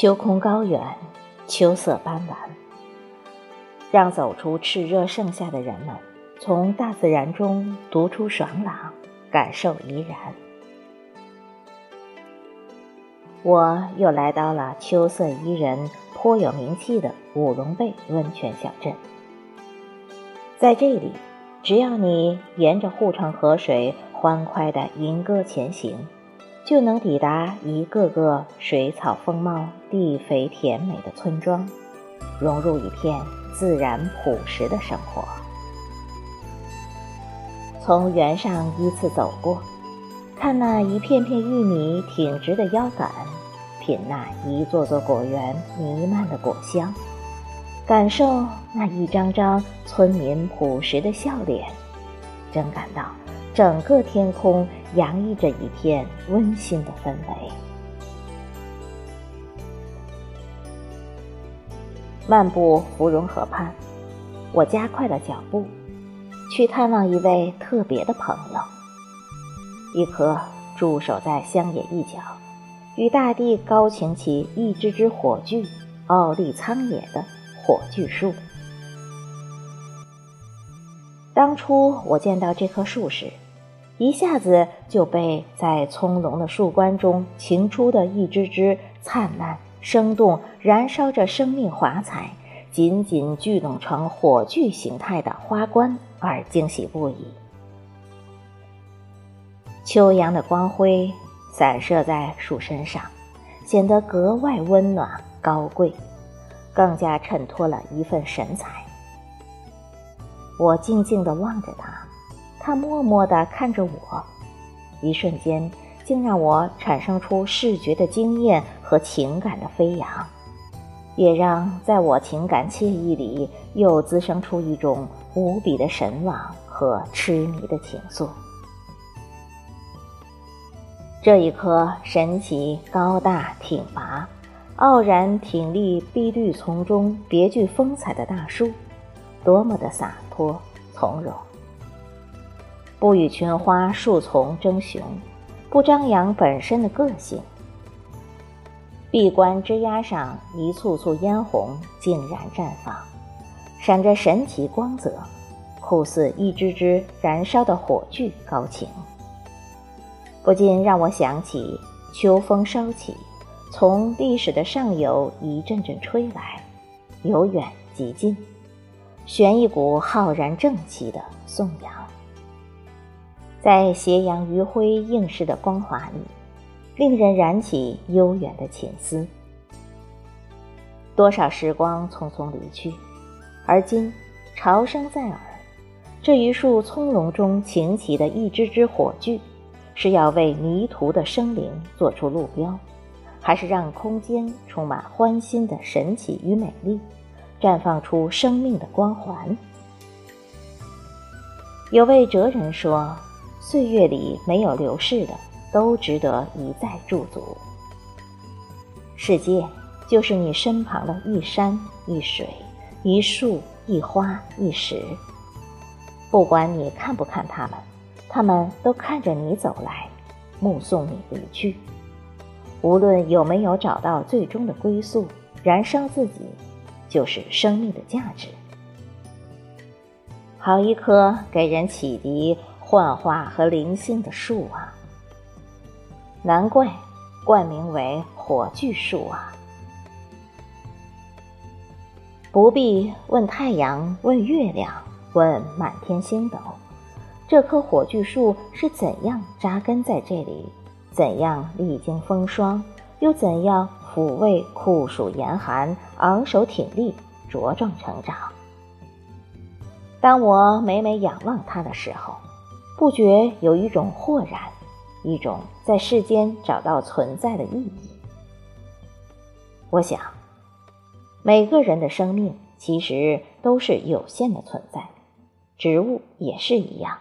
秋空高远，秋色斑斓，让走出炽热盛夏的人们，从大自然中读出爽朗，感受怡然。我又来到了秋色宜人、颇有名气的五龙背温泉小镇，在这里，只要你沿着护城河水欢快地吟歌前行。就能抵达一个个水草丰茂、地肥田美的村庄，融入一片自然朴实的生活。从园上依次走过，看那一片片玉米挺直的腰杆，品那一座座果园弥漫的果香，感受那一张张村民朴实的笑脸，真感到。整个天空洋溢着一片温馨的氛围。漫步芙蓉河畔，我加快了脚步，去探望一位特别的朋友——一棵驻守在乡野一角，与大地高擎起一支支火炬、傲立苍野的火炬树。当初我见到这棵树时，一下子就被在葱茏的树冠中擎出的一支支灿烂、生动、燃烧着生命华彩、紧紧聚拢成火炬形态的花冠而惊喜不已。秋阳的光辉散射在树身上，显得格外温暖高贵，更加衬托了一份神采。我静静地望着他。他默默地看着我，一瞬间竟让我产生出视觉的惊艳和情感的飞扬，也让在我情感惬意里又滋生出一种无比的神往和痴迷的情愫。这一棵神奇、高大、挺拔、傲然挺立碧绿丛中别具风采的大树，多么的洒脱脱从容！不与群花树丛争雄，不张扬本身的个性。闭关枝桠上一簇簇嫣红竟然绽放，闪着神奇光泽，酷似一支支燃烧的火炬高擎，不禁让我想起秋风稍起，从历史的上游一阵阵吹来，由远及近，悬一股浩然正气的颂扬。在斜阳余晖映饰的光华里，令人燃起悠远的情思。多少时光匆匆离去，而今潮声在耳。这一束葱茏中擎起的一支支火炬，是要为迷途的生灵做出路标，还是让空间充满欢欣的神奇与美丽，绽放出生命的光环？有位哲人说。岁月里没有流逝的，都值得一再驻足。世界就是你身旁的一山一水、一树一花一石。不管你看不看他们，他们都看着你走来，目送你离去。无论有没有找到最终的归宿，燃烧自己，就是生命的价值。好一棵给人启迪。幻化和灵性的树啊，难怪冠名为火炬树啊！不必问太阳，问月亮，问满天星斗，这棵火炬树是怎样扎根在这里，怎样历经风霜，又怎样抚慰酷暑严寒，昂首挺立，茁壮成长。当我每每仰望它的时候，不觉有一种豁然，一种在世间找到存在的意义。我想，每个人的生命其实都是有限的存在，植物也是一样，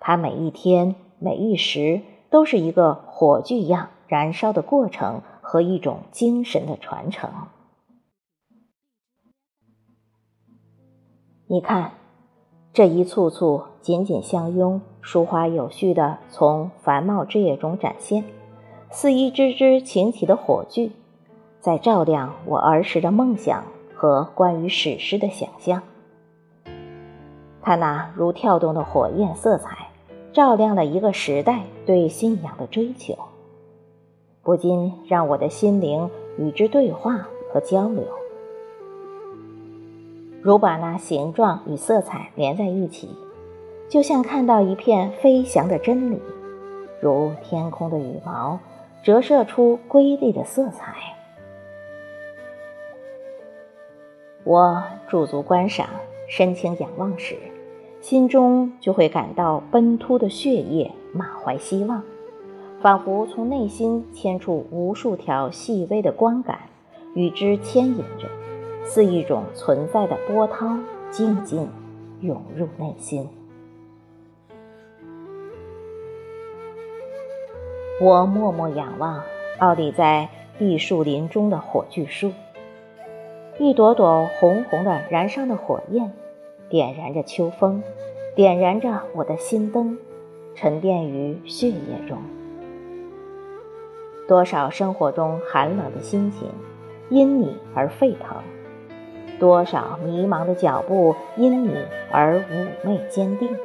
它每一天每一时都是一个火炬一样燃烧的过程和一种精神的传承。你看。这一簇簇紧紧相拥、疏花有序的从繁茂枝叶中展现，似一支支擎起的火炬，在照亮我儿时的梦想和关于史诗的想象。它那如跳动的火焰色彩，照亮了一个时代对信仰的追求，不禁让我的心灵与之对话和交流，如把那形状与色彩连在一起，就像看到一片飞翔的真理，如天空的羽毛折射出瑰丽的色彩。我驻足观赏，深情仰望时。心中就会感到奔突的血液，满怀希望，仿佛从内心牵出无数条细微的光杆，与之牵引着，似一种存在的波涛，静静涌入内心。我默默仰望傲立在碧树林中的火炬树，一朵朵红红的燃烧的火焰。点燃着秋风，点燃着我的心灯，沉淀于血液中。多少生活中寒冷的心情，因你而沸腾；多少迷茫的脚步，因你而妩媚坚定。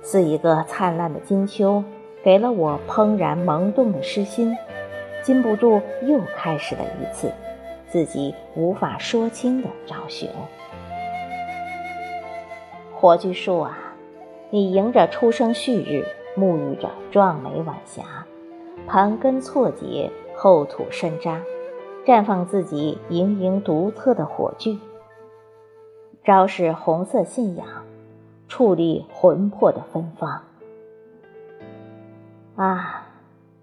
似一个灿烂的金秋，给了我怦然萌动的诗心，禁不住又开始了一次自己无法说清的找寻。火炬树啊，你迎着初生旭日，沐浴着壮美晚霞，盘根错节，厚土深扎，绽放自己盈盈独特的火炬。昭示红色信仰，矗立魂魄的芬芳。啊，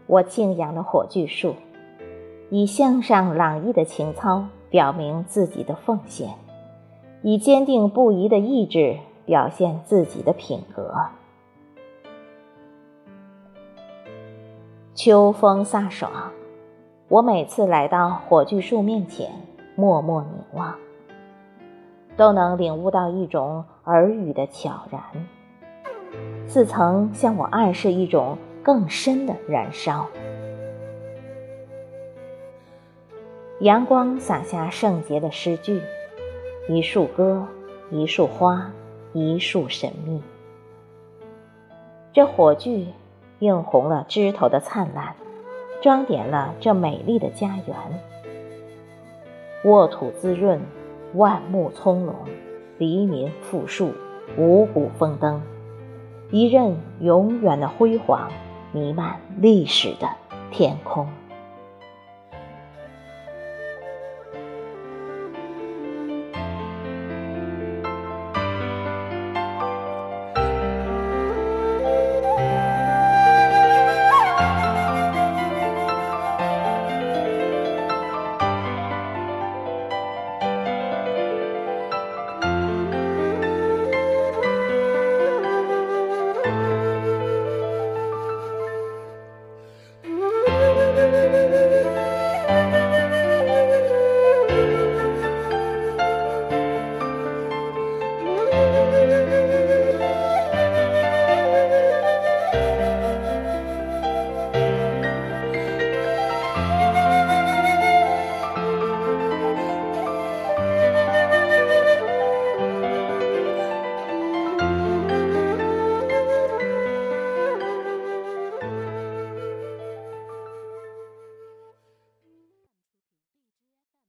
我敬仰的火炬树，以向上朗逸的情操表明自己的奉献，以坚定不移的意志。表现自己的品格。秋风飒爽，我每次来到火炬树面前，默默凝望，都能领悟到一种耳语的悄然，似曾向我暗示一种更深的燃烧。阳光洒下圣洁的诗句，一束歌，一束花。一束神秘，这火炬映红了枝头的灿烂，装点了这美丽的家园。沃土滋润，万木葱茏，黎民富庶，五谷丰登，一任永远的辉煌弥漫历史的天空。